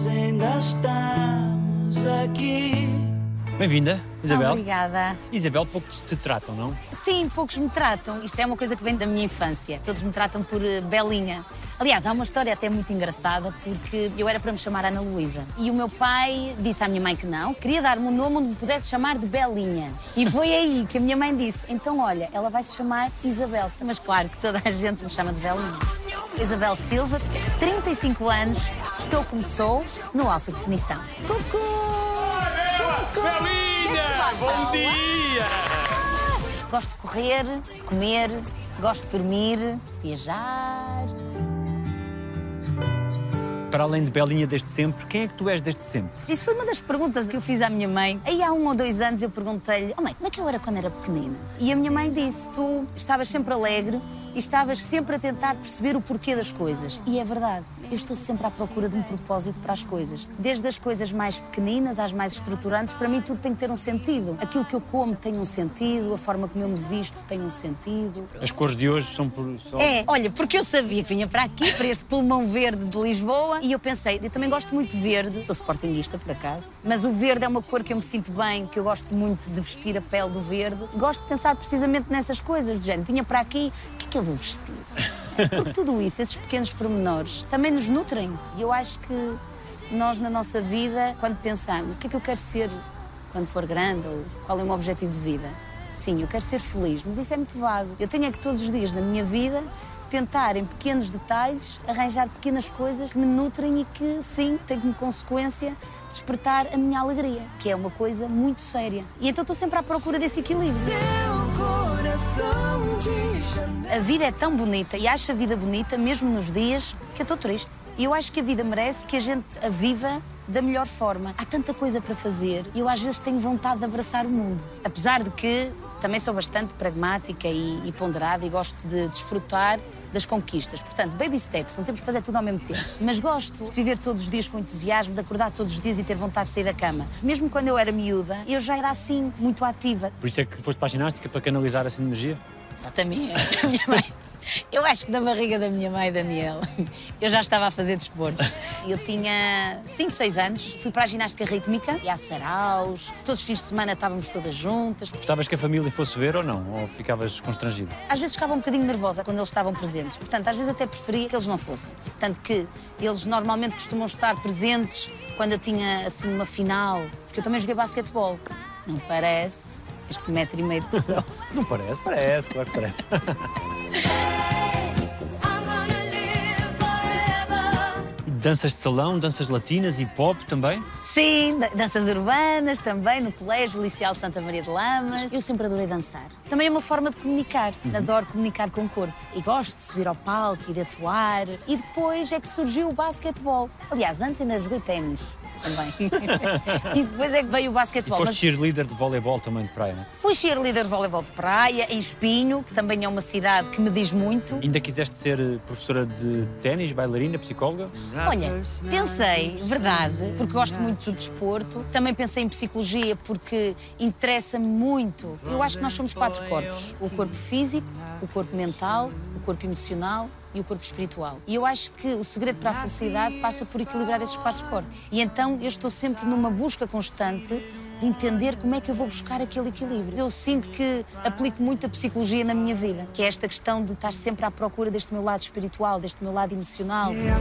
nós ainda estamos aqui. Bem-vinda, Isabel. Obrigada. Isabel, poucos te tratam, não? Sim, poucos me tratam. Isto é uma coisa que vem da minha infância. Todos me tratam por eh, Belinha. Aliás, há uma história até muito engraçada, porque eu era para me chamar Ana Luísa. E o meu pai disse à minha mãe que não, queria dar-me um nome onde me pudesse chamar de Belinha. E foi aí que a minha mãe disse: então, olha, ela vai se chamar Isabel. Mas claro que toda a gente me chama de Belinha. Isabel Silva, 35 anos, estou como sou, no Alta Definição. Cucu! Belinha! Bom dia! Gosto de correr, de comer, gosto de dormir, de viajar. Para além de Belinha desde sempre, quem é que tu és desde sempre? Isso foi uma das perguntas que eu fiz à minha mãe. Aí há um ou dois anos eu perguntei-lhe: Oh mãe, como é que eu era quando era pequenina? E a minha mãe disse: Tu estavas sempre alegre e estavas sempre a tentar perceber o porquê das coisas. E é verdade. Eu estou sempre à procura de um propósito para as coisas. Desde as coisas mais pequeninas às mais estruturantes, para mim tudo tem que ter um sentido. Aquilo que eu como tem um sentido, a forma como eu me visto tem um sentido. As cores de hoje são por. Só... É, olha, porque eu sabia que vinha para aqui, para este pulmão verde de Lisboa, e eu pensei, eu também gosto muito de verde, sou sportinguista por acaso, mas o verde é uma cor que eu me sinto bem, que eu gosto muito de vestir a pele do verde. Gosto de pensar precisamente nessas coisas, do género, vinha para aqui, o que é que eu vou vestir? Porque tudo isso, esses pequenos pormenores, também nos nutrem. E eu acho que nós, na nossa vida, quando pensamos o que é que eu quero ser quando for grande ou qual é o meu objetivo de vida, sim, eu quero ser feliz, mas isso é muito vago. Eu tenho é que todos os dias da minha vida tentar, em pequenos detalhes, arranjar pequenas coisas que me nutrem e que, sim, têm como consequência despertar a minha alegria, que é uma coisa muito séria. E então estou sempre à procura desse equilíbrio. A vida é tão bonita e acho a vida bonita mesmo nos dias que eu estou triste. E eu acho que a vida merece que a gente a viva da melhor forma. Há tanta coisa para fazer e eu às vezes tenho vontade de abraçar o mundo. Apesar de que também sou bastante pragmática e, e ponderada e gosto de desfrutar das conquistas. Portanto, baby steps, não temos que fazer tudo ao mesmo tempo. Mas gosto de viver todos os dias com entusiasmo, de acordar todos os dias e ter vontade de sair da cama. Mesmo quando eu era miúda, eu já era assim, muito ativa. Por isso é que foste para a ginástica para canalizar essa energia? Exatamente. A minha mãe. Eu acho que na barriga da minha mãe, Daniel, eu já estava a fazer desporto. Eu tinha 5, 6 anos, fui para a ginástica rítmica e a saraus. Todos os fins de semana estávamos todas juntas. Gostavas que a família fosse ver ou não? Ou ficavas constrangida? Às vezes ficava um bocadinho nervosa quando eles estavam presentes. Portanto, às vezes até preferia que eles não fossem. Tanto que eles normalmente costumam estar presentes quando eu tinha assim uma final, porque eu também joguei basquetebol. Não parece? Este metro e meio de pessoa. Não parece, parece, claro que parece. Danças de salão, danças latinas e pop também? Sim, da- danças urbanas também, no Colégio Liceal de Santa Maria de Lamas. Eu sempre adorei dançar. Também é uma forma de comunicar. Adoro comunicar com o corpo. E gosto de subir ao palco e de atuar. E depois é que surgiu o basquetebol. Aliás, antes ainda joguei ténis também. e depois é que veio o E basquetebol. foste Mas cheerleader de voleibol também de praia, não é? fui cheerleader de voleibol de praia, em Espinho, que também é uma cidade que me diz muito. Ainda quiseste ser eh, professora de ténis, bailarina, psicóloga? Olha, pensei, verdade, porque gosto muito do desporto. Também pensei em psicologia porque interessa-me muito. Eu acho que nós somos quatro corpos: o corpo físico, o corpo mental, o corpo emocional e o corpo espiritual. E eu acho que o segredo para a felicidade passa por equilibrar esses quatro corpos. E então eu estou sempre numa busca constante de entender como é que eu vou buscar aquele equilíbrio. Eu sinto que aplico muito a psicologia na minha vida, que é esta questão de estar sempre à procura deste meu lado espiritual, deste meu lado emocional. The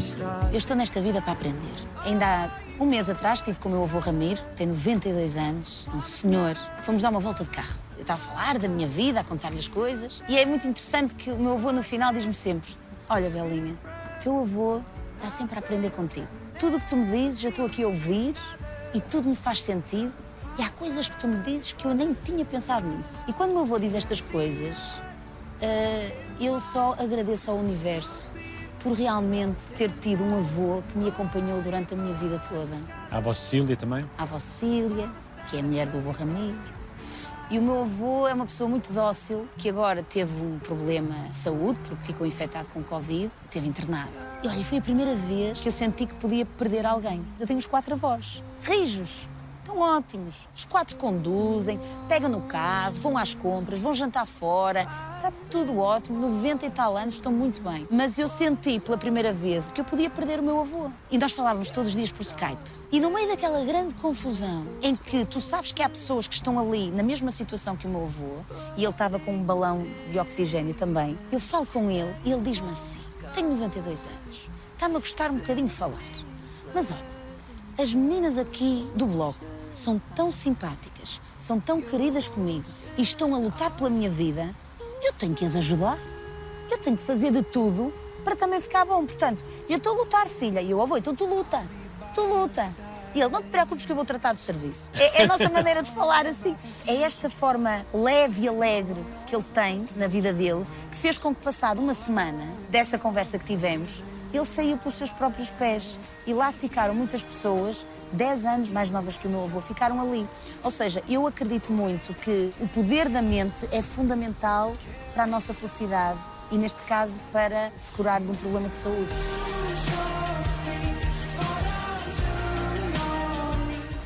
stars. Eu estou nesta vida para aprender. Ainda há um mês atrás estive com o meu avô Ramiro, tem 92 anos, um senhor. Fomos dar uma volta de carro. Eu estava a falar da minha vida, a contar-lhe as coisas. E é muito interessante que o meu avô no final diz-me sempre: Olha, Belinha, teu avô está sempre a aprender contigo. Tudo o que tu me dizes, eu estou aqui a ouvir e tudo me faz sentido. E há coisas que tu me dizes que eu nem tinha pensado nisso. E quando o meu avô diz estas coisas, ah, eu só agradeço ao universo por realmente ter tido um avô que me acompanhou durante a minha vida toda. A avó Cecília também? A avó Cília, que é a mulher do avô Ramiro. E o meu avô é uma pessoa muito dócil, que agora teve um problema de saúde, porque ficou infectado com Covid, teve internado. E olha, foi a primeira vez que eu senti que podia perder alguém. Eu tenho os quatro avós. Rijos. Estão ótimos. Os quatro conduzem, pegam no carro, vão às compras, vão jantar fora. Está tudo ótimo, 90 e tal anos, estão muito bem. Mas eu senti pela primeira vez que eu podia perder o meu avô. E nós falávamos todos os dias por Skype. E no meio daquela grande confusão, em que tu sabes que há pessoas que estão ali na mesma situação que o meu avô, e ele estava com um balão de oxigênio também, eu falo com ele e ele diz-me assim: Tenho 92 anos, está-me a gostar um bocadinho de falar. Mas olha, as meninas aqui do bloco são tão simpáticas, são tão queridas comigo e estão a lutar pela minha vida, eu tenho que as ajudar. Eu tenho que fazer de tudo para também ficar bom. Portanto, eu estou a lutar, filha. E eu, avô, então tu luta. Tu luta. E ele, não te preocupes que eu vou tratar do serviço. É, é a nossa maneira de falar assim. É esta forma leve e alegre que ele tem na vida dele que fez com que, passado uma semana dessa conversa que tivemos, ele saiu pelos seus próprios pés. E lá ficaram muitas pessoas, 10 anos mais novas que o meu avô, ficaram ali. Ou seja, eu acredito muito que o poder da mente é fundamental para a nossa felicidade e, neste caso, para se curar de um problema de saúde.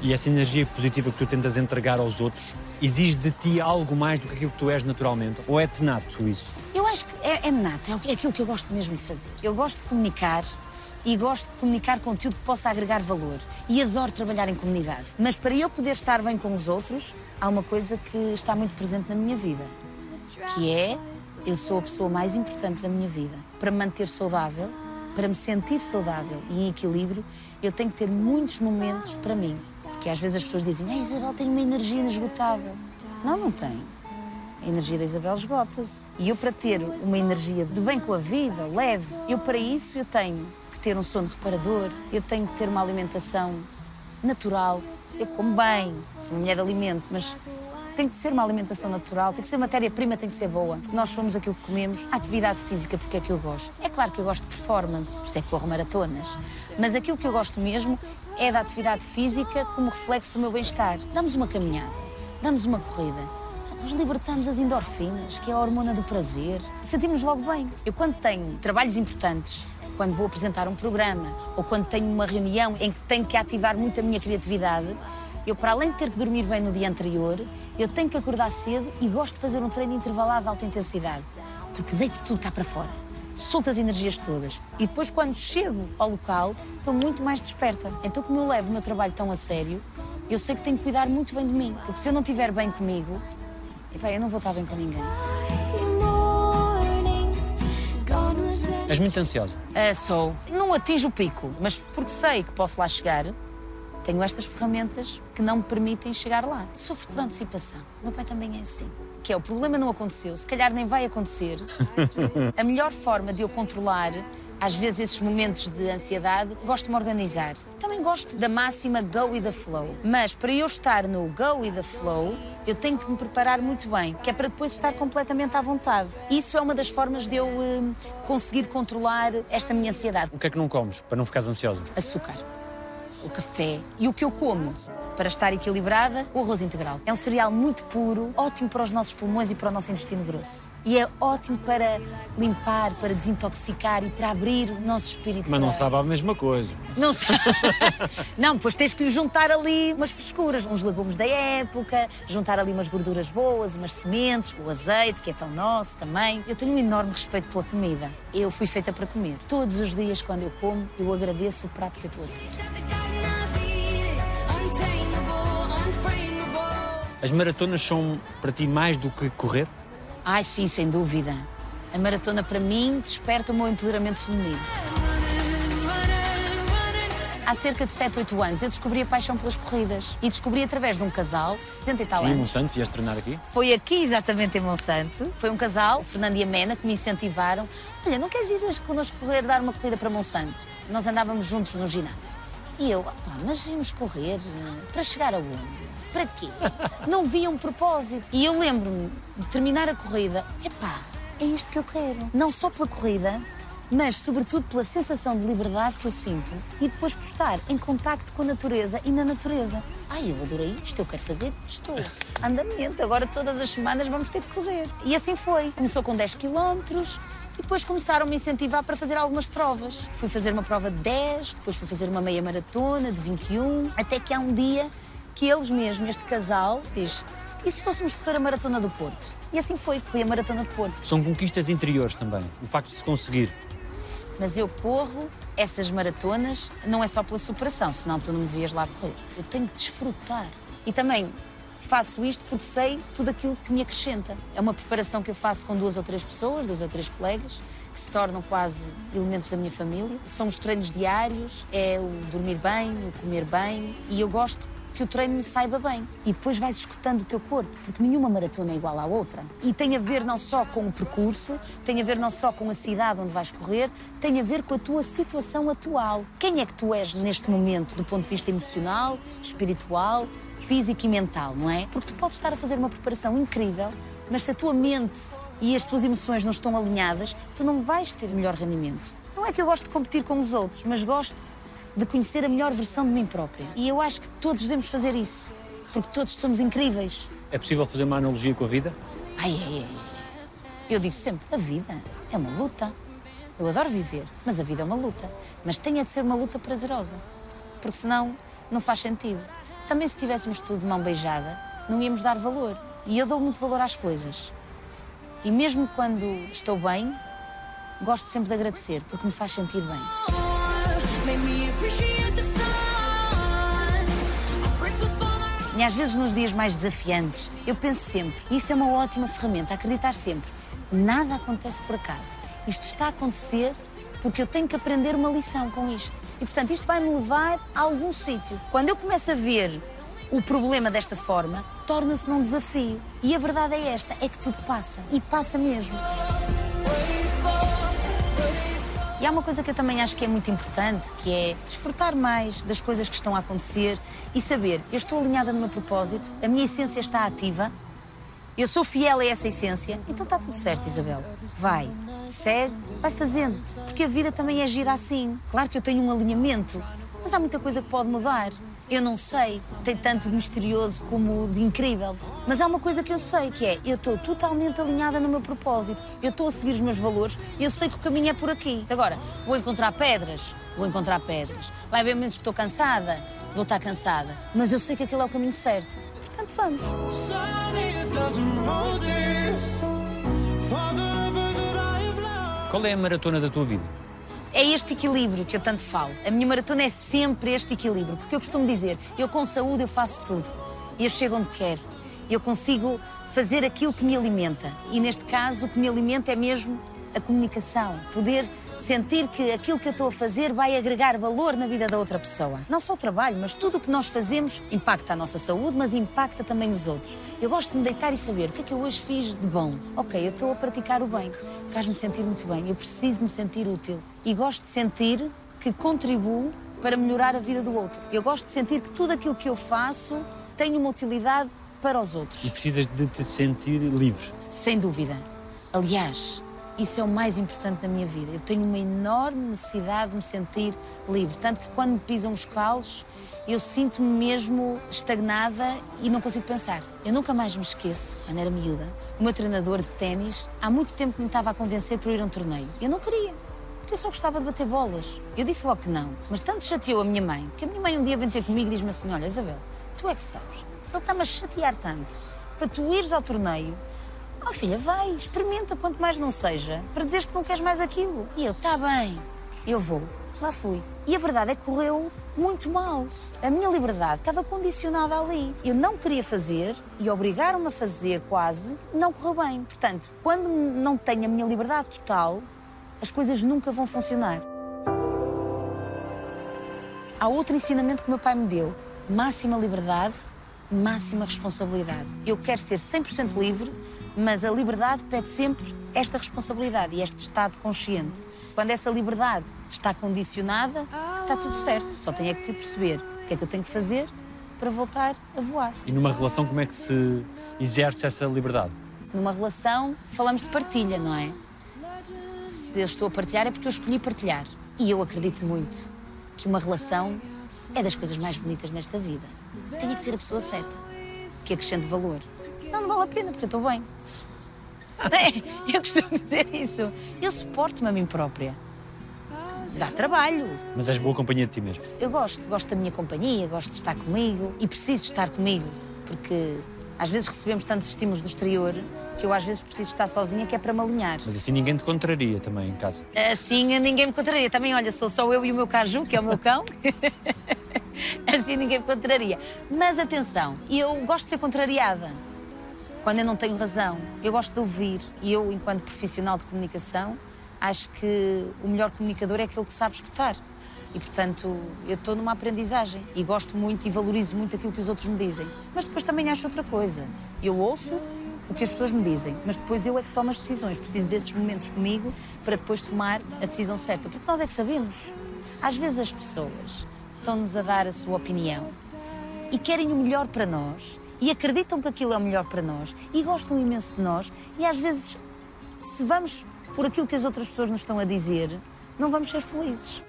E essa energia positiva que tu tentas entregar aos outros exige de ti algo mais do que aquilo que tu és naturalmente? Ou é tenato isso? Eu acho que é, é nato, é aquilo que eu gosto mesmo de fazer. Eu gosto de comunicar e gosto de comunicar conteúdo que possa agregar valor. E adoro trabalhar em comunidade. Mas para eu poder estar bem com os outros, há uma coisa que está muito presente na minha vida, que é eu sou a pessoa mais importante da minha vida. Para me manter saudável, para me sentir saudável e em equilíbrio, eu tenho que ter muitos momentos para mim. Porque às vezes as pessoas dizem, a Isabel tem uma energia inesgotável. Não, não tem. A energia da Isabel esgota-se. E eu, para ter uma energia de bem com a vida, leve, eu, para isso, eu tenho que ter um sono reparador, eu tenho que ter uma alimentação natural. Eu como bem, sou uma mulher de alimento, mas tem que ser uma alimentação natural, tem que ser matéria-prima, tem que ser boa. Porque nós somos aquilo que comemos. A atividade física, porque é que eu gosto? É claro que eu gosto de performance, por isso é que corro maratonas. Mas aquilo que eu gosto mesmo é da atividade física como reflexo do meu bem-estar. Damos uma caminhada, damos uma corrida. Libertamos as endorfinas, que é a hormona do prazer. Sentimos logo bem. Eu, quando tenho trabalhos importantes, quando vou apresentar um programa ou quando tenho uma reunião em que tenho que ativar muito a minha criatividade, eu, para além de ter que dormir bem no dia anterior, eu tenho que acordar cedo e gosto de fazer um treino intervalado de alta intensidade. Porque deito tudo cá para fora. Solto as energias todas. E depois, quando chego ao local, estou muito mais desperta. Então, como eu levo o meu trabalho tão a sério, eu sei que tenho que cuidar muito bem de mim. Porque se eu não estiver bem comigo, epá, eu não vou estar bem com ninguém. És muito ansiosa. Ah, sou. Não atinjo o pico, mas porque sei que posso lá chegar, tenho estas ferramentas que não me permitem chegar lá. Sofro por antecipação. O meu pai também é assim. Que é, o problema não aconteceu, se calhar nem vai acontecer. A melhor forma de eu controlar, às vezes, esses momentos de ansiedade, gosto de me organizar. Também gosto da máxima go with the flow. Mas para eu estar no go with the flow, eu tenho que me preparar muito bem, que é para depois estar completamente à vontade. Isso é uma das formas de eu eh, conseguir controlar esta minha ansiedade. O que é que não comes para não ficares ansiosa? Açúcar o café e o que eu como para estar equilibrada, o arroz integral. É um cereal muito puro, ótimo para os nossos pulmões e para o nosso intestino grosso. E é ótimo para limpar, para desintoxicar e para abrir o nosso espírito. Mas não para- sabe a mesma coisa. Não sabe. não, pois tens que lhe juntar ali umas frescuras, uns legumes da época, juntar ali umas gorduras boas, umas sementes, o azeite, que é tão nosso também. Eu tenho um enorme respeito pela comida. Eu fui feita para comer. Todos os dias, quando eu como, eu agradeço o prato que eu estou a ter. As maratonas são para ti mais do que correr? Ai, sim, sem dúvida. A maratona, para mim, desperta o meu empoderamento feminino. Há cerca de 7, 8 anos eu descobri a paixão pelas corridas. E descobri através de um casal de 60 e tal E em anos. Monsanto, vieste treinar aqui? Foi aqui exatamente em Monsanto. Foi um casal, o Fernando e a Mena, que me incentivaram. Olha, não queres ir hoje connosco correr, dar uma corrida para Monsanto? Nós andávamos juntos no ginásio. E eu, "Opá, mas íamos correr eh, para chegar aonde? Para quê? Não via um propósito. E eu lembro-me de terminar a corrida. Epá, é isto que eu quero. Não só pela corrida, mas sobretudo pela sensação de liberdade que eu sinto e depois por estar em contacto com a natureza e na natureza. Ai, eu adorei isto, eu quero fazer, estou. Andamento, agora todas as semanas vamos ter que correr. E assim foi. Começou com 10 quilómetros e depois começaram a me incentivar para fazer algumas provas. Fui fazer uma prova de 10, depois fui fazer uma meia maratona de 21, até que há um dia que eles mesmos, este casal, diz: e se fôssemos correr a maratona do Porto? E assim foi, corri a maratona do Porto. São conquistas interiores também. O facto de se conseguir. Mas eu corro essas maratonas não é só pela superação, senão tu não me vias lá correr. Eu tenho que desfrutar. E também faço isto porque sei tudo aquilo que me acrescenta. É uma preparação que eu faço com duas ou três pessoas, duas ou três colegas, que se tornam quase elementos da minha família. São os treinos diários, é o dormir bem, o comer bem, e eu gosto que o treino me saiba bem. E depois vais escutando o teu corpo, porque nenhuma maratona é igual à outra. E tem a ver não só com o percurso, tem a ver não só com a cidade onde vais correr, tem a ver com a tua situação atual. Quem é que tu és neste momento, do ponto de vista emocional, espiritual, físico e mental, não é? Porque tu podes estar a fazer uma preparação incrível, mas se a tua mente e as tuas emoções não estão alinhadas, tu não vais ter melhor rendimento. Não é que eu gosto de competir com os outros, mas gosto de conhecer a melhor versão de mim própria. E eu acho que todos devemos fazer isso, porque todos somos incríveis. É possível fazer uma analogia com a vida? Ai, ai, ai. Eu digo sempre: a vida é uma luta. Eu adoro viver, mas a vida é uma luta. Mas tem é de ser uma luta prazerosa, porque senão não faz sentido. Também se tivéssemos tudo de mão beijada, não íamos dar valor. E eu dou muito valor às coisas. E mesmo quando estou bem, gosto sempre de agradecer, porque me faz sentir bem. E às vezes nos dias mais desafiantes, eu penso sempre, isto é uma ótima ferramenta, acreditar sempre, nada acontece por acaso. Isto está a acontecer porque eu tenho que aprender uma lição com isto. E portanto, isto vai me levar a algum sítio. Quando eu começo a ver o problema desta forma, torna-se num desafio. E a verdade é esta, é que tudo passa. E passa mesmo. E há uma coisa que eu também acho que é muito importante, que é desfrutar mais das coisas que estão a acontecer e saber, eu estou alinhada no meu propósito, a minha essência está ativa, eu sou fiel a essa essência, então está tudo certo, Isabel. Vai, segue, vai fazendo, porque a vida também é gira assim. Claro que eu tenho um alinhamento, mas há muita coisa que pode mudar. Eu não sei, tem tanto de misterioso como de incrível. Mas há uma coisa que eu sei, que é, eu estou totalmente alinhada no meu propósito. Eu estou a seguir os meus valores, eu sei que o caminho é por aqui. Agora, vou encontrar pedras, vou encontrar pedras. Vai haver momentos que estou cansada, vou estar cansada. Mas eu sei que aquele é o caminho certo. Portanto, vamos. Qual é a maratona da tua vida? É este equilíbrio que eu tanto falo. A minha maratona é sempre este equilíbrio, porque eu costumo dizer, eu com saúde eu faço tudo. E eu chego onde quero. Eu consigo fazer aquilo que me alimenta. E neste caso, o que me alimenta é mesmo a comunicação. Poder sentir que aquilo que eu estou a fazer vai agregar valor na vida da outra pessoa. Não só o trabalho, mas tudo o que nós fazemos impacta a nossa saúde, mas impacta também nos outros. Eu gosto de me deitar e saber o que é que eu hoje fiz de bom. Ok, eu estou a praticar o bem. Faz-me sentir muito bem. Eu preciso de me sentir útil. E gosto de sentir que contribuo para melhorar a vida do outro. Eu gosto de sentir que tudo aquilo que eu faço tem uma utilidade para os outros. E precisas de te sentir livre. Sem dúvida. Aliás, isso é o mais importante na minha vida. Eu tenho uma enorme necessidade de me sentir livre. Tanto que quando me pisam os calos, eu sinto-me mesmo estagnada e não consigo pensar. Eu nunca mais me esqueço, quando era miúda, o meu treinador de ténis, há muito tempo que me estava a convencer para ir a um torneio. Eu não queria. Porque eu só gostava de bater bolas. Eu disse logo que não. Mas tanto chateou a minha mãe, que a minha mãe um dia vem ter comigo e diz-me assim: Olha, Isabel, tu é que sabes. Mas ele está-me a chatear tanto para tu ires ao torneio Oh filha, vai, experimenta, quanto mais não seja, para dizeres que não queres mais aquilo. E eu, está bem, eu vou. Lá fui. E a verdade é que correu muito mal. A minha liberdade estava condicionada ali. Eu não queria fazer e obrigaram-me a fazer quase, não correu bem. Portanto, quando não tenho a minha liberdade total, as coisas nunca vão funcionar. Há outro ensinamento que o meu pai me deu: máxima liberdade, máxima responsabilidade. Eu quero ser 100% livre, mas a liberdade pede sempre esta responsabilidade e este estado consciente. Quando essa liberdade está condicionada, está tudo certo. Só tenho é que perceber o que é que eu tenho que fazer para voltar a voar. E numa relação, como é que se exerce essa liberdade? Numa relação, falamos de partilha, não é? Se eu estou a partilhar é porque eu escolhi partilhar. E eu acredito muito que uma relação é das coisas mais bonitas nesta vida. Tem que ser a pessoa certa, que acrescente valor. Senão não vale a pena, porque eu estou bem. Eu costumo dizer isso. Eu suporto-me a mim própria. dá trabalho. Mas és boa companhia de ti mesmo. Eu gosto, gosto da minha companhia, gosto de estar comigo e preciso estar comigo, porque às vezes recebemos tantos estímulos do exterior que eu às vezes preciso estar sozinha, que é para me alinhar. Mas assim ninguém te contraria também em casa. Assim ninguém me contraria. Também, olha, sou só eu e o meu caju, que é o meu cão. assim ninguém me contraria. Mas atenção, eu gosto de ser contrariada. Quando eu não tenho razão, eu gosto de ouvir. E eu, enquanto profissional de comunicação, acho que o melhor comunicador é aquele que sabe escutar. E, portanto, eu estou numa aprendizagem e gosto muito e valorizo muito aquilo que os outros me dizem. Mas depois também acho outra coisa. Eu ouço o que as pessoas me dizem, mas depois eu é que tomo as decisões. Preciso desses momentos comigo para depois tomar a decisão certa. Porque nós é que sabemos. Às vezes as pessoas estão-nos a dar a sua opinião e querem o melhor para nós e acreditam que aquilo é o melhor para nós e gostam imenso de nós e às vezes, se vamos por aquilo que as outras pessoas nos estão a dizer, não vamos ser felizes.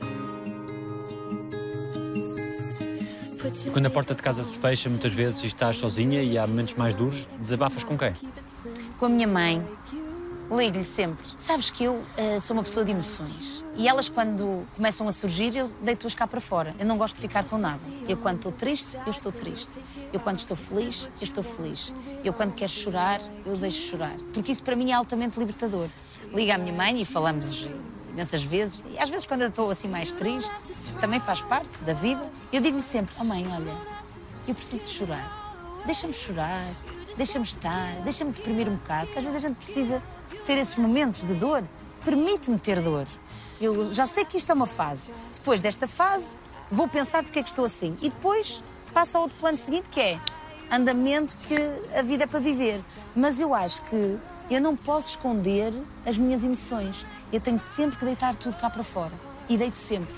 Quando a porta de casa se fecha, muitas vezes e estás sozinha e há momentos mais duros, desabafas com quem? Com a minha mãe, ligo-lhe sempre. Sabes que eu eh, sou uma pessoa de emoções e elas, quando começam a surgir, eu deito-as cá para fora. Eu não gosto de ficar com nada. Eu, quando estou triste, eu estou triste. Eu, quando estou feliz, eu estou feliz. Eu, quando quero chorar, eu deixo chorar. Porque isso, para mim, é altamente libertador. Liga à minha mãe e falamos imensas vezes. E às vezes, quando eu estou assim mais triste, também faz parte da vida. Eu digo-lhe sempre: Oh mãe, olha, eu preciso de chorar. Deixa-me chorar, deixa-me estar, deixa-me deprimir um bocado, que às vezes a gente precisa ter esses momentos de dor. Permite-me ter dor. Eu já sei que isto é uma fase. Depois desta fase, vou pensar porque é que estou assim. E depois passo ao outro plano seguinte, que é andamento que a vida é para viver. Mas eu acho que eu não posso esconder as minhas emoções. Eu tenho sempre que deitar tudo cá para fora. E deito sempre.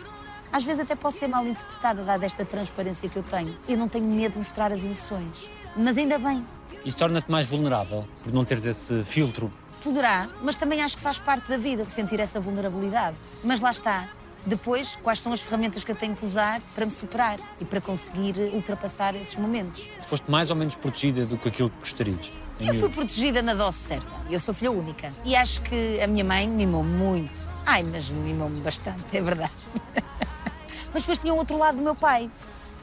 Às vezes até posso ser mal interpretada, dada esta transparência que eu tenho. Eu não tenho medo de mostrar as emoções. Mas ainda bem, Isso torna-te mais vulnerável por não teres esse filtro. poderá, mas também acho que faz parte da vida sentir essa vulnerabilidade. Mas lá está. Depois, quais são as ferramentas que eu tenho que usar para me superar e para conseguir ultrapassar esses momentos? Foste mais ou menos protegida do que aquilo que gostarias. Eu fui protegida na dose certa. Eu sou filha única. E acho que a minha mãe mimou-me muito. Ai, mas mimou-me bastante, é verdade. mas depois tinha o outro lado do meu pai,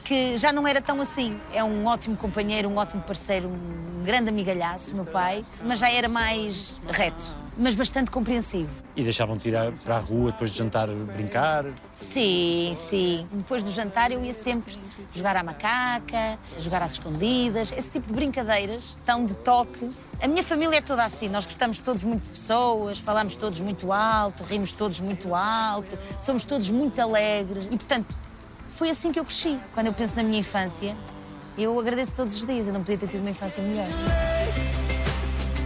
que já não era tão assim. É um ótimo companheiro, um ótimo parceiro, um grande amigalhaço, meu pai, mas já era mais reto, mas bastante compreensivo. E deixavam-te ir para a rua depois de jantar brincar. Sim, sim. Depois do jantar eu ia sempre jogar à macaca, jogar às escondidas, esse tipo de brincadeiras tão de toque. A minha família é toda assim, nós gostamos todos muito de pessoas, falamos todos muito alto, rimos todos muito alto, somos todos muito alegres e, portanto, foi assim que eu cresci. Quando eu penso na minha infância, eu agradeço todos os dias, eu não podia ter tido uma infância melhor.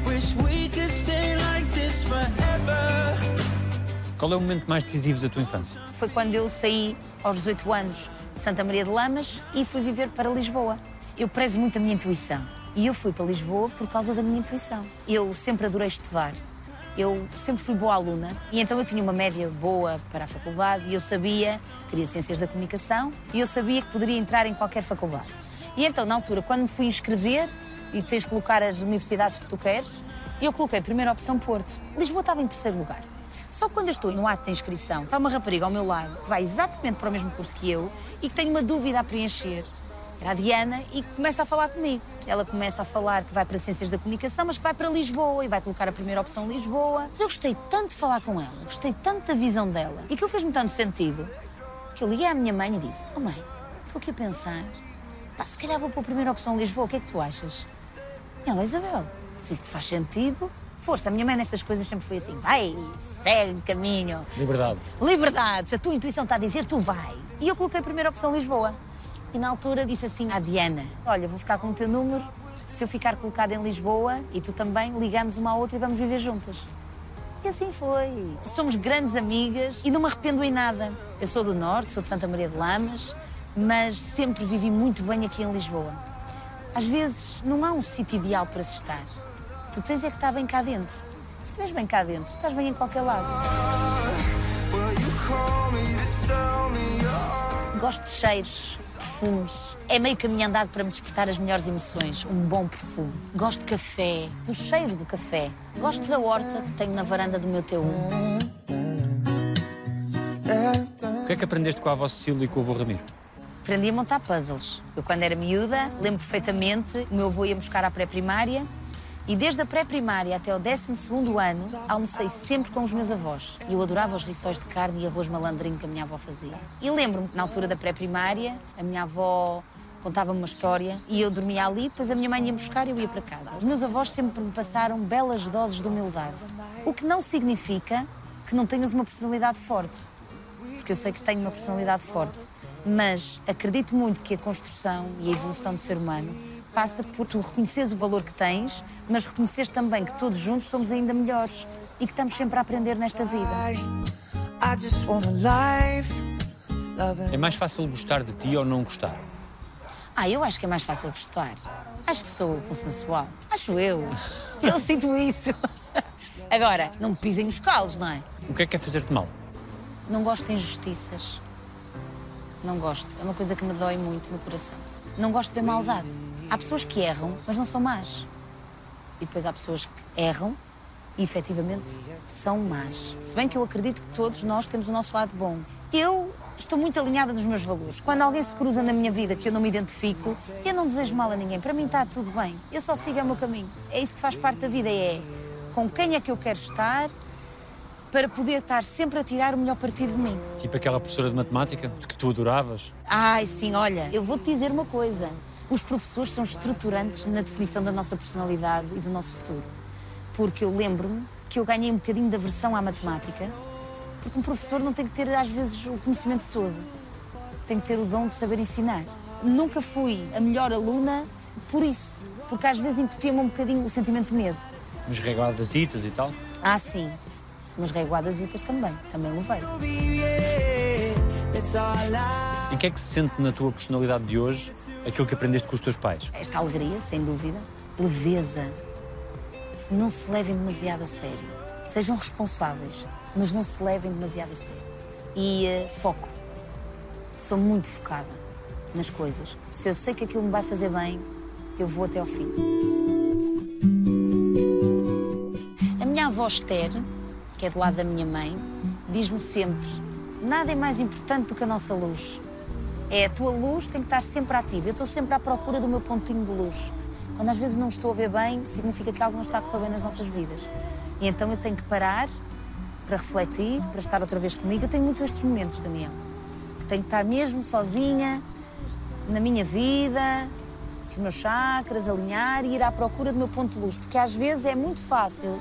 Wish we could stay like this forever. Qual é o momento mais decisivo da tua infância? Foi quando eu saí aos 18 anos de Santa Maria de Lamas e fui viver para Lisboa. Eu prezo muito a minha intuição e eu fui para Lisboa por causa da minha intuição. Eu sempre adorei estudar. Eu sempre fui boa aluna e então eu tinha uma média boa para a faculdade e eu sabia, queria Ciências da Comunicação e eu sabia que poderia entrar em qualquer faculdade. E então, na altura, quando me fui inscrever e tens de colocar as universidades que tu queres, eu coloquei a primeira opção Porto. Lisboa estava em terceiro lugar. Só quando eu estou no ato de inscrição, está uma rapariga ao meu lado que vai exatamente para o mesmo curso que eu e que tem uma dúvida a preencher. Era a Diana e começa a falar comigo. Ela começa a falar que vai para Ciências da Comunicação, mas que vai para Lisboa e vai colocar a primeira opção Lisboa. Eu gostei tanto de falar com ela, gostei tanto da visão dela e aquilo fez-me tanto sentido que eu liguei à minha mãe e disse: Oh mãe, estou aqui a pensar, pá, se calhar vou para a primeira opção Lisboa, o que é que tu achas? Ela, Isabel, se isto faz sentido, força. A minha mãe nestas coisas sempre foi assim: vai, segue caminho. Liberdade. Liberdade, se a tua intuição está a dizer, tu vai. E eu coloquei a primeira opção Lisboa. E na altura disse assim à Diana: Olha, vou ficar com o teu número. Se eu ficar colocada em Lisboa e tu também, ligamos uma à outra e vamos viver juntas. E assim foi. Somos grandes amigas e não me arrependo em nada. Eu sou do Norte, sou de Santa Maria de Lamas, mas sempre vivi muito bem aqui em Lisboa. Às vezes não há um sítio ideal para se estar. Tu tens é que estar bem cá dentro. Se estiveres bem cá dentro, estás bem em qualquer lado. Gosto de cheiros, perfumes. É meio caminho andado para me despertar as melhores emoções. Um bom perfume. Gosto de café, do cheiro do café. Gosto da horta que tenho na varanda do meu T1. Yeah. O que é que aprendeste com a avó Cecília e com o avô Ramiro? Aprendi a montar puzzles. Eu, quando era miúda, lembro perfeitamente, o meu avô ia buscar à pré-primária e desde a pré-primária até o 12 ano, almocei sempre com os meus avós. E eu adorava os rissóis de carne e arroz malandrinho que a minha avó fazia. E lembro-me que na altura da pré-primária, a minha avó contava-me uma história e eu dormia ali, depois a minha mãe ia buscar e eu ia para casa. Os meus avós sempre me passaram belas doses de humildade. O que não significa que não tenhas uma personalidade forte. Porque eu sei que tenho uma personalidade forte. Mas acredito muito que a construção e a evolução do ser humano passa por tu reconheceres o valor que tens, mas reconheceres também que todos juntos somos ainda melhores e que estamos sempre a aprender nesta vida. É mais fácil gostar de ti ou não gostar? Ah, eu acho que é mais fácil gostar. Acho que sou consensual. Acho eu. Eu sinto isso. Agora, não me pisem os calos, não é? O que é que é fazer-te mal? Não gosto de injustiças. Não gosto. É uma coisa que me dói muito no coração. Não gosto de ver maldade. Há pessoas que erram, mas não são más. E depois há pessoas que erram e efetivamente são más. Se bem que eu acredito que todos nós temos o nosso lado bom. Eu estou muito alinhada nos meus valores. Quando alguém se cruza na minha vida que eu não me identifico, eu não desejo mal a ninguém. Para mim está tudo bem. Eu só sigo o meu caminho. É isso que faz parte da vida. É com quem é que eu quero estar para poder estar sempre a tirar o melhor partido de mim. Tipo aquela professora de matemática que tu adoravas? Ai, sim, olha, eu vou-te dizer uma coisa. Os professores são estruturantes na definição da nossa personalidade e do nosso futuro. Porque eu lembro-me que eu ganhei um bocadinho de aversão à matemática, porque um professor não tem que ter, às vezes, o conhecimento todo. Tem que ter o dom de saber ensinar. Nunca fui a melhor aluna por isso, porque às vezes incutia-me um bocadinho o sentimento de medo. Uns reguadasitas e tal? Ah, sim, mas reguadasitas também, também levei. Em que é que se sente na tua personalidade de hoje aquilo que aprendeste com os teus pais? Esta alegria, sem dúvida. Leveza. Não se levem demasiado a sério. Sejam responsáveis, mas não se levem demasiado a sério. E eh, foco. Sou muito focada nas coisas. Se eu sei que aquilo me vai fazer bem, eu vou até ao fim. A minha avó Esther, que é do lado da minha mãe, diz-me sempre: nada é mais importante do que a nossa luz. É a tua luz tem que estar sempre ativa. Eu estou sempre à procura do meu pontinho de luz. Quando às vezes não estou a ver bem, significa que algo não está a correr bem nas nossas vidas. E então eu tenho que parar para refletir, para estar outra vez comigo. Eu tenho muito estes momentos, Daniel, que tenho que estar mesmo sozinha, na minha vida, os meus chakras, alinhar e ir à procura do meu ponto de luz. Porque às vezes é muito fácil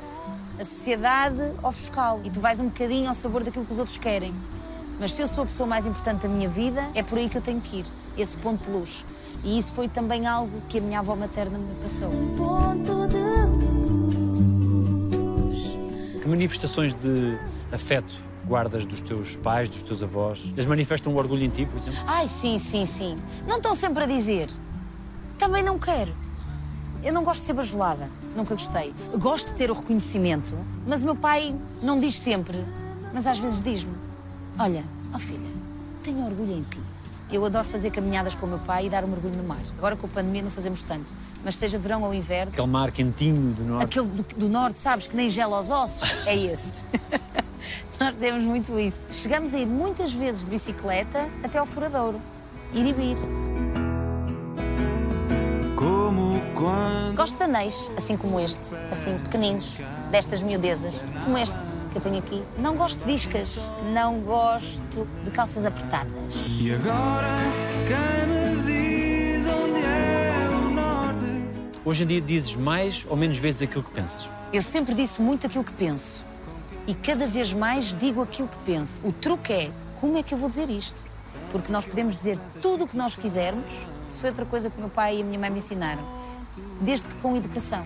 a sociedade ofuscá-lo e tu vais um bocadinho ao sabor daquilo que os outros querem. Mas se eu sou a pessoa mais importante da minha vida, é por aí que eu tenho que ir, esse ponto de luz. E isso foi também algo que a minha avó materna me passou. ponto de luz. Que manifestações de afeto guardas dos teus pais, dos teus avós? Eles manifestam um orgulho em ti, por exemplo? Ai, sim, sim, sim. Não estão sempre a dizer. Também não quero. Eu não gosto de ser bajulada. Nunca gostei. Eu gosto de ter o reconhecimento, mas o meu pai não diz sempre, mas às vezes diz-me: Olha, ó filha, tenho orgulho em ti. Eu adoro fazer caminhadas com o meu pai e dar um mergulho no mar. Agora com a pandemia não fazemos tanto, mas seja verão ou inverno, Aquele mar quentinho do norte. aquele do, do norte, sabes, que nem gela aos ossos, é esse. Nós temos muito isso. Chegamos a ir muitas vezes de bicicleta até ao furadouro. Ir e vir. Como quando Gosto de anéis, assim como este, assim pequeninos, destas miudezas, como este que eu tenho aqui. Não gosto de discas, não gosto de calças apertadas. E agora quem me diz onde é o norte? Hoje em dia dizes mais ou menos vezes aquilo que pensas? Eu sempre disse muito aquilo que penso e cada vez mais digo aquilo que penso. O truque é como é que eu vou dizer isto? Porque nós podemos dizer tudo o que nós quisermos. Isso foi outra coisa que o meu pai e a minha mãe me ensinaram, desde que com educação.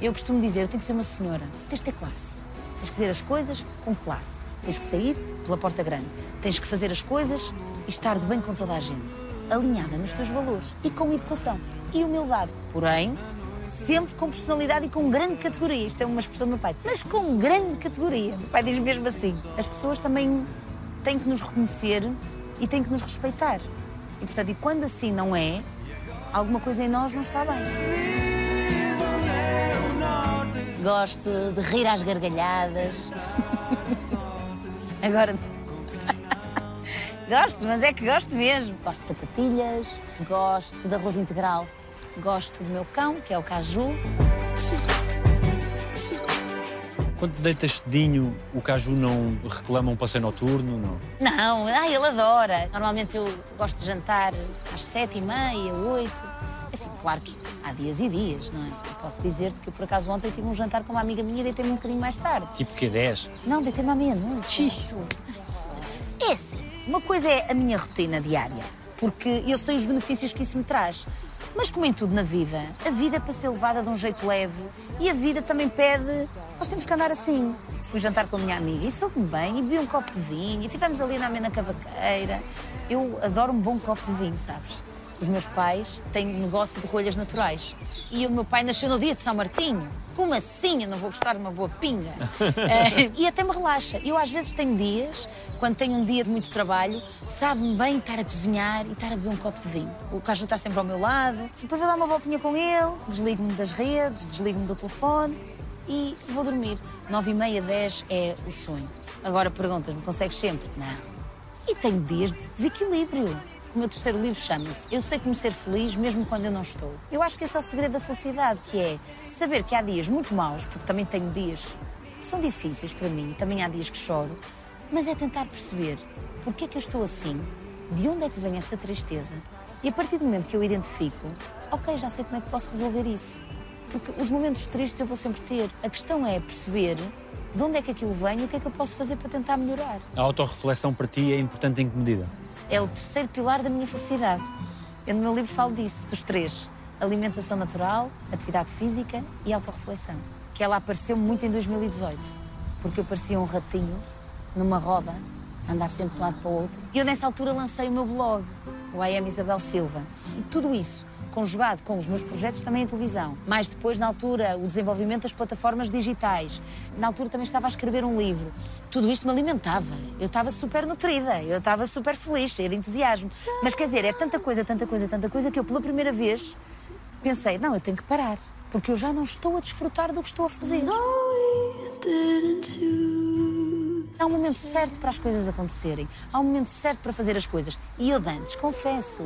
Eu costumo dizer: eu tenho que ser uma senhora, tens de ter classe. Tens que dizer as coisas com classe. Tens que sair pela porta grande. Tens que fazer as coisas e estar de bem com toda a gente. Alinhada nos teus valores e com educação e humildade. Porém, sempre com personalidade e com grande categoria. Isto é uma expressão do meu pai. Mas com grande categoria. O meu pai diz mesmo assim. As pessoas também têm que nos reconhecer e têm que nos respeitar. E, portanto, e quando assim não é, alguma coisa em nós não está bem. Gosto de rir às gargalhadas. Agora, Gosto, mas é que gosto mesmo. Gosto de sapatilhas, gosto de arroz integral, gosto do meu cão, que é o caju. Quando deitas cedinho, o caju não reclama um passeio noturno? Não. Não, ai, ele adora. Normalmente eu gosto de jantar às sete e meia, oito. Assim, claro que há dias e dias, não é? Eu posso dizer-te que eu, por acaso, ontem tive um jantar com uma amiga minha e deitei-me um bocadinho mais tarde. Tipo que 10? Não, deitei-me à meia-noite. É assim, uma coisa é a minha rotina diária, porque eu sei os benefícios que isso me traz. Mas como em tudo na vida, a vida é para ser levada de um jeito leve e a vida também pede. Nós temos que andar assim. Fui jantar com a minha amiga e soube-me bem e bebi um copo de vinho e estivemos ali na amena cavaqueira. Eu adoro um bom copo de vinho, sabes? Os meus pais têm negócio de rolhas naturais. E o meu pai nasceu no dia de São Martinho. Como assim eu não vou gostar de uma boa pinga? Eh, e até me relaxa. Eu às vezes tenho dias, quando tenho um dia de muito trabalho, sabe-me bem estar a cozinhar e estar a beber um copo de vinho. O caju está sempre ao meu lado, depois vou dar uma voltinha com ele, desligo-me das redes, desligo-me do telefone e vou dormir. Nove e meia, dez é o sonho. Agora perguntas-me, consegues sempre? Não. E tenho dias de desequilíbrio. O meu terceiro livro chama-se Eu sei como ser feliz mesmo quando eu não estou. Eu acho que esse é o segredo da felicidade, que é saber que há dias muito maus, porque também tenho dias que são difíceis para mim, também há dias que choro, mas é tentar perceber porque é que eu estou assim, de onde é que vem essa tristeza. E a partir do momento que eu identifico, ok, já sei como é que posso resolver isso. Porque os momentos tristes eu vou sempre ter. A questão é perceber de onde é que aquilo vem e o que é que eu posso fazer para tentar melhorar. A autorreflexão para ti é importante em que medida? É o terceiro pilar da minha felicidade. Eu no meu livro falo disso, dos três. Alimentação natural, atividade física e autorreflexão. Que ela apareceu muito em 2018. Porque eu parecia um ratinho numa roda, andar sempre de um lado para o outro. E eu nessa altura lancei o meu blog, o I Am Isabel Silva. E tudo isso conjugado com os meus projetos também em televisão. Mais depois, na altura, o desenvolvimento das plataformas digitais. Na altura também estava a escrever um livro. Tudo isto me alimentava. Eu estava super nutrida, eu estava super feliz, cheia de entusiasmo. Mas quer dizer, é tanta coisa, tanta coisa, tanta coisa que eu pela primeira vez pensei, não, eu tenho que parar, porque eu já não estou a desfrutar do que estou a fazer. Há um momento certo para as coisas acontecerem. Há um momento certo para fazer as coisas. E eu, antes, confesso,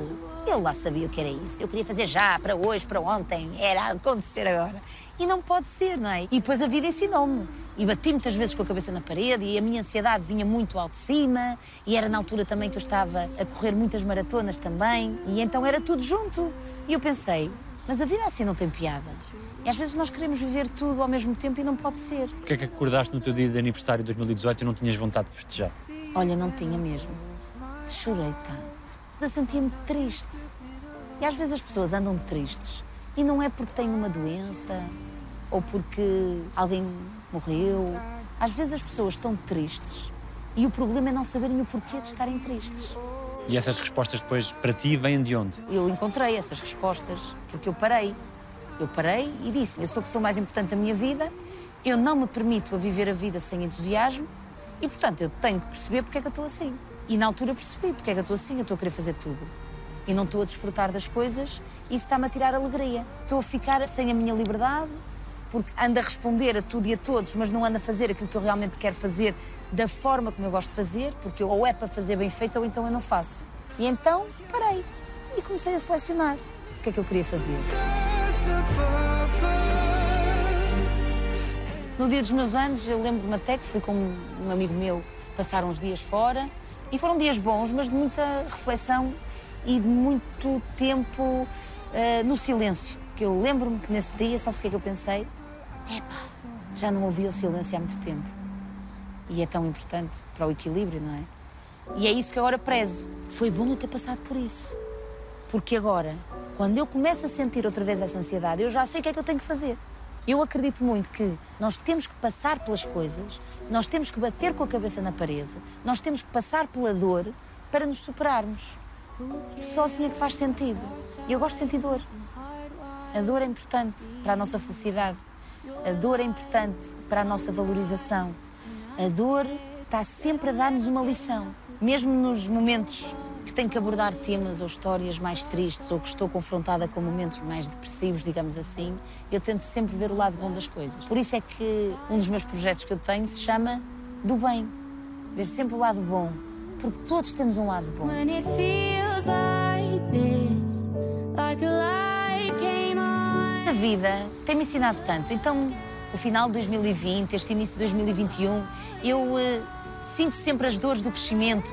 eu lá sabia o que era isso. Eu queria fazer já, para hoje, para ontem. Era acontecer agora. E não pode ser, não é? E depois a vida ensinou-me. E bati muitas vezes com a cabeça na parede e a minha ansiedade vinha muito ao de cima. E era na altura também que eu estava a correr muitas maratonas também. E então era tudo junto. E eu pensei, mas a vida assim não tem piada. E às vezes nós queremos viver tudo ao mesmo tempo e não pode ser. Porquê é que acordaste no teu dia de aniversário de 2018 e não tinhas vontade de festejar? Olha, não tinha mesmo. Chorei tanto. Eu sentia-me triste. E às vezes as pessoas andam tristes. E não é porque têm uma doença ou porque alguém morreu. Às vezes as pessoas estão tristes e o problema é não saberem o porquê de estarem tristes. E essas respostas depois para ti vêm de onde? Eu encontrei essas respostas porque eu parei. Eu parei e disse: Eu sou a pessoa mais importante da minha vida, eu não me permito a viver a vida sem entusiasmo e, portanto, eu tenho que perceber porque é que eu estou assim. E na altura percebi porque é que eu estou assim, eu estou a querer fazer tudo. E não estou a desfrutar das coisas e isso está-me a tirar alegria. Estou a ficar sem a minha liberdade porque ando a responder a tudo e a todos, mas não ando a fazer aquilo que eu realmente quero fazer da forma como eu gosto de fazer, porque ou é para fazer bem feito ou então eu não faço. E então parei e comecei a selecionar o que é que eu queria fazer. No dia dos meus anos, eu lembro-me até que fui com um amigo meu passar uns dias fora e foram dias bons, mas de muita reflexão e de muito tempo eh, no silêncio. Que eu lembro-me que nesse dia, sabes o que é que eu pensei? Epá, já não ouvia o silêncio há muito tempo. E é tão importante para o equilíbrio, não é? E é isso que agora prezo. Foi bom eu ter passado por isso. Porque agora, quando eu começo a sentir outra vez essa ansiedade, eu já sei o que é que eu tenho que fazer. Eu acredito muito que nós temos que passar pelas coisas, nós temos que bater com a cabeça na parede, nós temos que passar pela dor para nos superarmos. Só assim é que faz sentido. E eu gosto de sentir dor. A dor é importante para a nossa felicidade. A dor é importante para a nossa valorização. A dor está sempre a dar-nos uma lição. Mesmo nos momentos que tenho que abordar temas ou histórias mais tristes ou que estou confrontada com momentos mais depressivos, digamos assim, eu tento sempre ver o lado bom das coisas. Por isso é que um dos meus projetos que eu tenho se chama Do Bem. Ver sempre o lado bom porque todos temos um lado bom. When it feels like this, like a light came on. A vida tem-me ensinado tanto. Então, o final de 2020, este início de 2021, eu eh, sinto sempre as dores do crescimento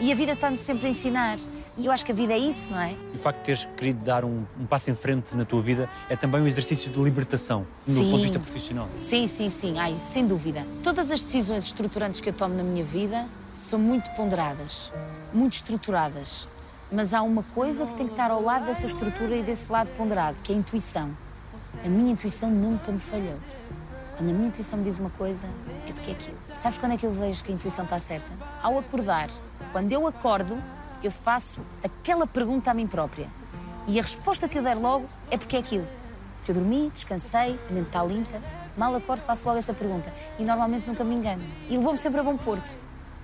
e a vida está-nos sempre a ensinar. E eu acho que a vida é isso, não é? E o facto de teres querido dar um, um passo em frente na tua vida é também um exercício de libertação, Sim. ponto de vista profissional. Sim, sim, sim, ai, sem dúvida. Todas as decisões estruturantes que eu tomo na minha vida são muito ponderadas, muito estruturadas. Mas há uma coisa que tem que estar ao lado dessa estrutura e desse lado ponderado, que é a intuição. A minha intuição nunca me falhou. Quando a minha intuição me diz uma coisa, é porque é aquilo. Sabes quando é que eu vejo que a intuição está certa? Ao acordar. Quando eu acordo, eu faço aquela pergunta a mim própria. E a resposta que eu der logo é porque é aquilo. Porque eu dormi, descansei, a mente está limpa, mal acordo, faço logo essa pergunta. E normalmente nunca me engano. E levou-me sempre a bom porto.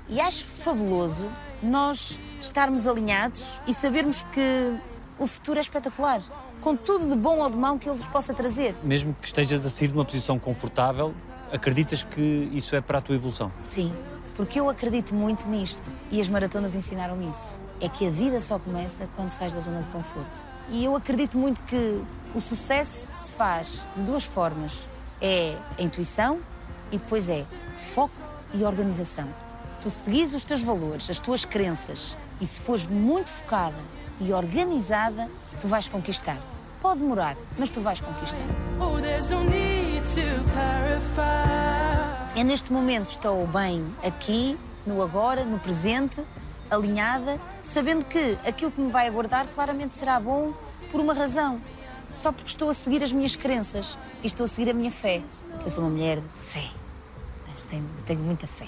E acho fabuloso nós estarmos alinhados e sabermos que o futuro é espetacular. Com tudo de bom ou de mau que ele nos possa trazer. Mesmo que estejas a sair de uma posição confortável, acreditas que isso é para a tua evolução? Sim, porque eu acredito muito nisto e as maratonas ensinaram-me isso. É que a vida só começa quando sais da zona de conforto. E eu acredito muito que o sucesso se faz de duas formas: é a intuição e depois é foco e organização. Tu seguis os teus valores, as tuas crenças e se fores muito focada e organizada, tu vais conquistar. Pode demorar, mas tu vais conquistar. Oh. Eu neste momento estou bem aqui, no agora, no presente, alinhada, sabendo que aquilo que me vai aguardar claramente será bom por uma razão. Só porque estou a seguir as minhas crenças e estou a seguir a minha fé. Eu sou uma mulher de fé. Mas tenho, tenho muita fé.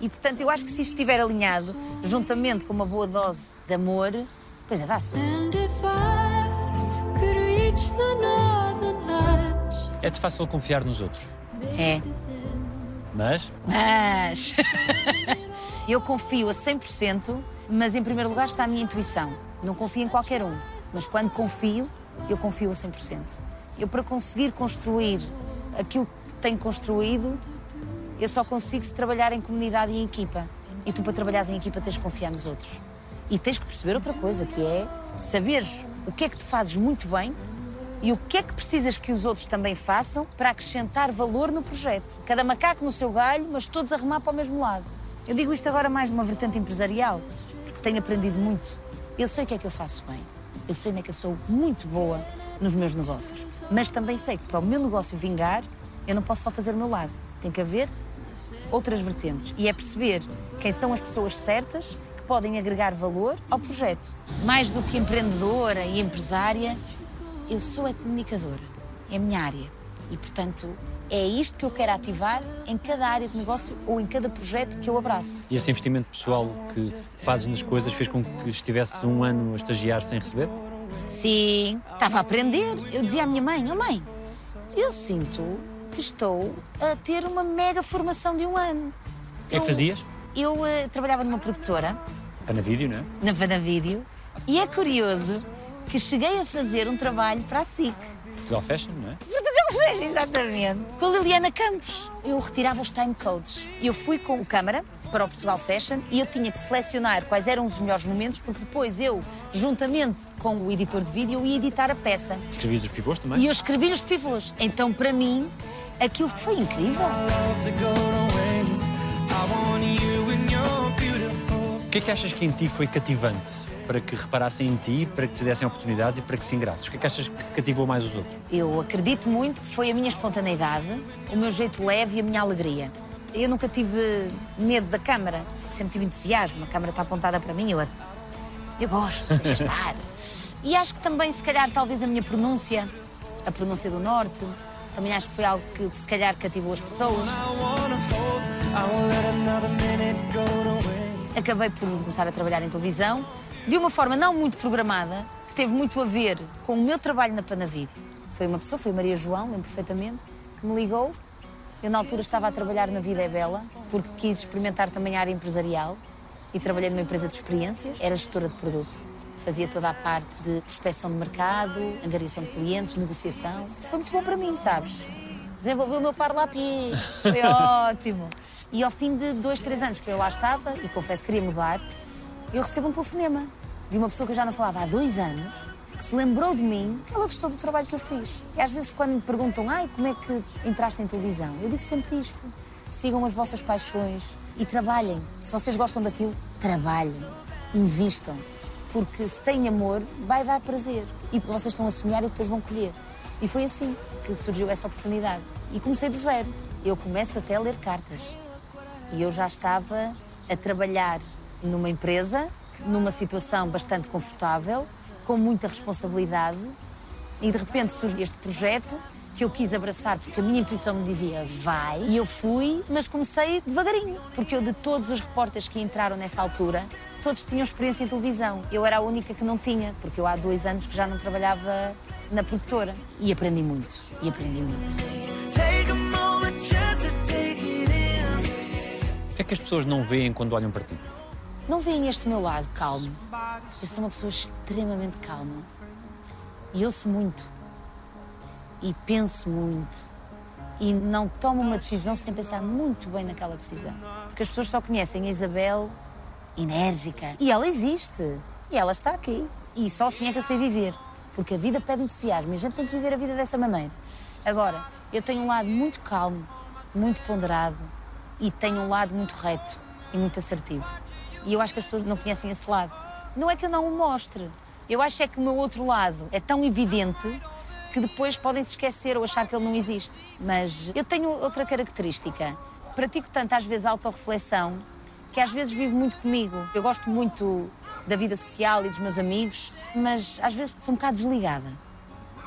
E portanto, eu acho que se isto estiver alinhado, juntamente com uma boa dose de amor, coisa dá-se. É-te fácil confiar nos outros, É. mas Mas eu confio a 100%, mas em primeiro lugar está a minha intuição. Não confio em qualquer um, mas quando confio, eu confio a 100%. Eu para conseguir construir aquilo que tenho construído, eu só consigo se trabalhar em comunidade e em equipa. E tu para trabalhares em equipa tens que confiar nos outros. E tens que perceber outra coisa, que é saberes o que é que tu fazes muito bem e o que é que precisas que os outros também façam para acrescentar valor no projeto. Cada macaco no seu galho, mas todos a remar para o mesmo lado. Eu digo isto agora mais numa vertente empresarial, porque tenho aprendido muito. Eu sei o que é que eu faço bem. Eu sei onde é que eu sou muito boa nos meus negócios. Mas também sei que para o meu negócio vingar, eu não posso só fazer o meu lado. Tem que haver outras vertentes. E é perceber quem são as pessoas certas que podem agregar valor ao projeto. Mais do que empreendedora e empresária, eu sou é comunicadora. É a minha área. E, portanto, é isto que eu quero ativar em cada área de negócio ou em cada projeto que eu abraço. e esse investimento pessoal que fazes nas coisas fez com que estivesses um ano a estagiar sem receber? Sim, estava a aprender. Eu dizia à minha mãe: Oh mãe, eu sinto que estou a ter uma mega formação de um ano. O que é que fazias? Eu eh, trabalhava numa produtora, Panavídeo, não é? na Vanavídeo, e é curioso que cheguei a fazer um trabalho para a SIC. Portugal Fashion, não é? Portugal fez, exatamente. Com a Liliana Campos. Eu retirava os time codes. Eu fui com o câmara para o Portugal Fashion e eu tinha que selecionar quais eram os melhores momentos, porque depois eu, juntamente com o editor de vídeo, ia editar a peça. Escrevias os pivôs também? E eu escrevi os pivôs. Então, para mim, aquilo foi incrível. O que é que achas que em ti foi cativante para que reparassem em ti, para que te dessem oportunidades e para que se engrasses? O que é que achas que cativou mais os outros? Eu acredito muito que foi a minha espontaneidade, o meu jeito leve e a minha alegria. Eu nunca tive medo da câmara, sempre tive entusiasmo. A câmara está apontada para mim, eu, eu gosto, deixa estar. E acho que também, se calhar, talvez a minha pronúncia, a pronúncia do Norte, também acho que foi algo que, se calhar, cativou as pessoas. Acabei por começar a trabalhar em televisão, de uma forma não muito programada, que teve muito a ver com o meu trabalho na Panavídeo. Foi uma pessoa, foi Maria João, lembro perfeitamente, que me ligou. Eu, na altura, estava a trabalhar na Vida é Bela, porque quis experimentar também a área empresarial e trabalhei numa empresa de experiências. Era gestora de produto. Fazia toda a parte de prospecção de mercado, angariação de clientes, negociação. Isso foi muito bom para mim, sabes? desenvolveu o meu parlapi. Foi ótimo. E ao fim de dois, três anos que eu lá estava, e confesso que queria mudar, eu recebo um telefonema de uma pessoa que eu já não falava há dois anos, que se lembrou de mim, que ela gostou do trabalho que eu fiz. E às vezes quando me perguntam, ai, como é que entraste em televisão? Eu digo sempre isto. Sigam as vossas paixões e trabalhem. Se vocês gostam daquilo, trabalhem, invistam. Porque se têm amor, vai dar prazer. E vocês estão a semear e depois vão colher. E foi assim que surgiu essa oportunidade. E comecei do zero. Eu começo até a ler cartas. E eu já estava a trabalhar numa empresa, numa situação bastante confortável, com muita responsabilidade, e de repente surge este projeto que eu quis abraçar porque a minha intuição me dizia vai, e eu fui, mas comecei devagarinho, porque eu de todos os repórteres que entraram nessa altura, todos tinham experiência em televisão. Eu era a única que não tinha, porque eu há dois anos que já não trabalhava na produtora. E aprendi muito, e aprendi muito. O que é que as pessoas não veem quando olham para ti? Não veem este meu lado calmo. Eu sou uma pessoa extremamente calma. E ouço muito. E penso muito. E não tomo uma decisão sem pensar muito bem naquela decisão. Porque as pessoas só conhecem a Isabel enérgica. E ela existe. E ela está aqui. E só assim é que eu sei viver. Porque a vida pede entusiasmo e a gente tem que viver a vida dessa maneira. Agora, eu tenho um lado muito calmo, muito ponderado e tenho um lado muito reto e muito assertivo. E eu acho que as pessoas não conhecem esse lado. Não é que eu não o mostre. Eu acho é que o meu outro lado é tão evidente que depois podem se esquecer ou achar que ele não existe. Mas eu tenho outra característica. Pratico tanto às vezes autorreflexão que às vezes vivo muito comigo. Eu gosto muito da vida social e dos meus amigos, mas às vezes sou um bocado desligada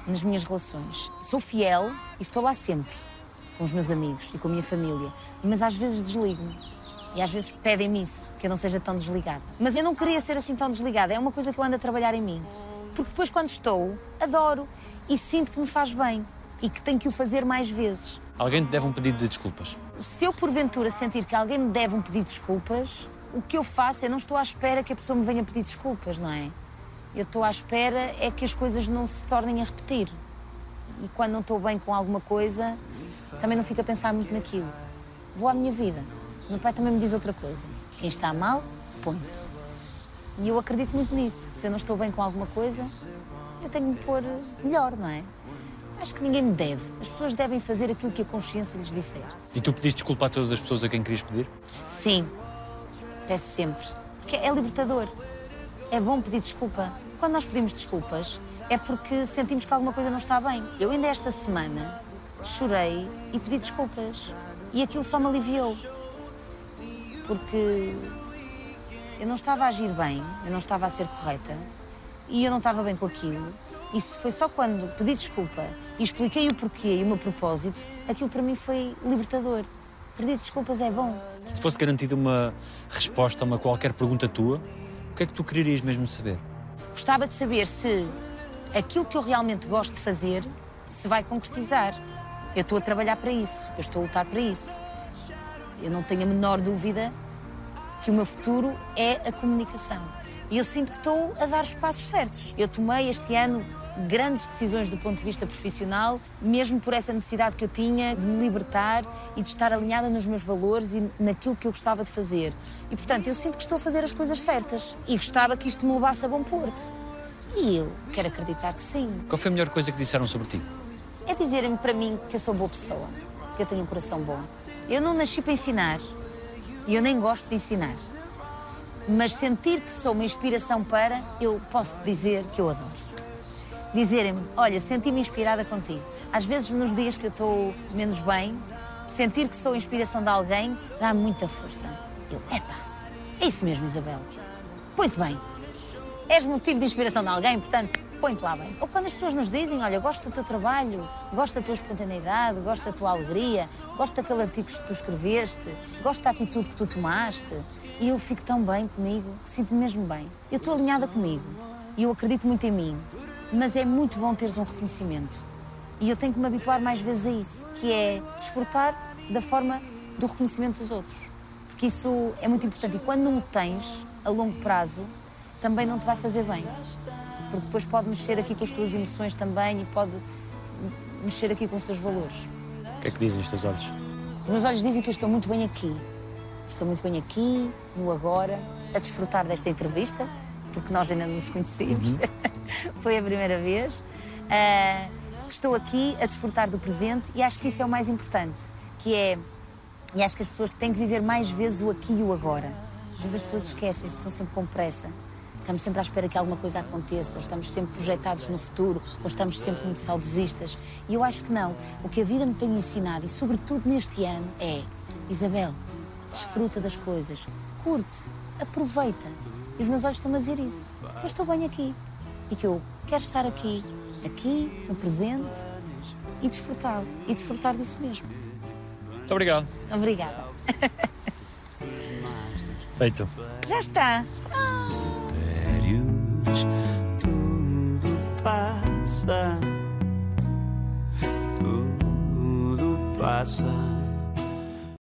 nas minhas relações. Sou fiel e estou lá sempre com os meus amigos e com a minha família, mas às vezes desligo-me. E às vezes pedem-me isso, que eu não seja tão desligada. Mas eu não queria ser assim tão desligada, é uma coisa que eu ando a trabalhar em mim. Porque depois, quando estou, adoro e sinto que me faz bem e que tenho que o fazer mais vezes. Alguém te deve um pedido de desculpas. Se eu porventura sentir que alguém me deve um pedido de desculpas, o que eu faço, eu não estou à espera que a pessoa me venha pedir desculpas, não é? Eu estou à espera é que as coisas não se tornem a repetir. E quando não estou bem com alguma coisa, também não fico a pensar muito naquilo. Vou à minha vida. O meu pai também me diz outra coisa. Quem está mal, põe-se. E eu acredito muito nisso. Se eu não estou bem com alguma coisa, eu tenho de me pôr melhor, não é? Acho que ninguém me deve. As pessoas devem fazer aquilo que a consciência lhes disser. E tu pediste desculpa a todas as pessoas a quem querias pedir? Sim, peço sempre. Porque é libertador. É bom pedir desculpa. Quando nós pedimos desculpas, é porque sentimos que alguma coisa não está bem. Eu ainda esta semana chorei e pedi desculpas. E aquilo só me aliviou. Porque eu não estava a agir bem, eu não estava a ser correta e eu não estava bem com aquilo. Isso foi só quando pedi desculpa e expliquei o porquê e o meu propósito, aquilo para mim foi libertador. Pedir desculpas é bom. Se te fosse garantida uma resposta a uma qualquer pergunta tua, o que é que tu querias mesmo saber? Gostava de saber se aquilo que eu realmente gosto de fazer se vai concretizar. Eu estou a trabalhar para isso, eu estou a lutar para isso. Eu não tenho a menor dúvida que o meu futuro é a comunicação. E eu sinto que estou a dar os passos certos. Eu tomei este ano grandes decisões do ponto de vista profissional, mesmo por essa necessidade que eu tinha de me libertar e de estar alinhada nos meus valores e naquilo que eu gostava de fazer. E portanto, eu sinto que estou a fazer as coisas certas e gostava que isto me levasse a bom porto. E eu quero acreditar que sim. Qual foi a melhor coisa que disseram sobre ti? É dizerem para mim que eu sou boa pessoa, que eu tenho um coração bom. Eu não nasci para ensinar e eu nem gosto de ensinar. Mas sentir que sou uma inspiração para, eu posso dizer que eu adoro. Dizerem-me, olha, senti-me inspirada contigo. Às vezes, nos dias que eu estou menos bem, sentir que sou a inspiração de alguém dá muita força. Eu, epá, é isso mesmo, Isabel. Põe-te bem. És motivo de inspiração de alguém, portanto, põe-te lá bem. Ou quando as pessoas nos dizem, olha, gosto do teu trabalho, gosto da tua espontaneidade, gosto da tua alegria, gosto daquele artigo que tu escreveste, gosto da atitude que tu tomaste, e eu fico tão bem comigo, sinto-me mesmo bem. Eu estou alinhada comigo e eu acredito muito em mim, mas é muito bom teres um reconhecimento. E eu tenho que me habituar mais vezes a isso, que é desfrutar da forma do reconhecimento dos outros. Porque isso é muito importante. E quando não o tens, a longo prazo, também não te vai fazer bem. Porque depois pode mexer aqui com as tuas emoções também e pode mexer aqui com os teus valores. que é que dizem os teus olhos? Os meus olhos dizem que eu estou muito bem aqui. Estou muito bem aqui, no agora, a desfrutar desta entrevista, porque nós ainda não nos conhecemos. Foi a primeira vez. Que estou aqui a desfrutar do presente e acho que isso é o mais importante, que é e acho que as pessoas têm que viver mais vezes o aqui e o agora. Às vezes as pessoas esquecem-se, estão sempre com pressa. Estamos sempre à espera que alguma coisa aconteça, ou estamos sempre projetados no futuro, ou estamos sempre muito saudosistas. E eu acho que não. O que a vida me tem ensinado, e sobretudo neste ano, é: Isabel, desfruta das coisas, curte, aproveita. E os meus olhos estão a dizer isso. Que eu estou bem aqui. E que eu quero estar aqui, aqui, no presente, e desfrutá-lo. E desfrutar disso mesmo. Muito obrigado. Obrigada. Feito. Já está. Tudo passa, tudo passa.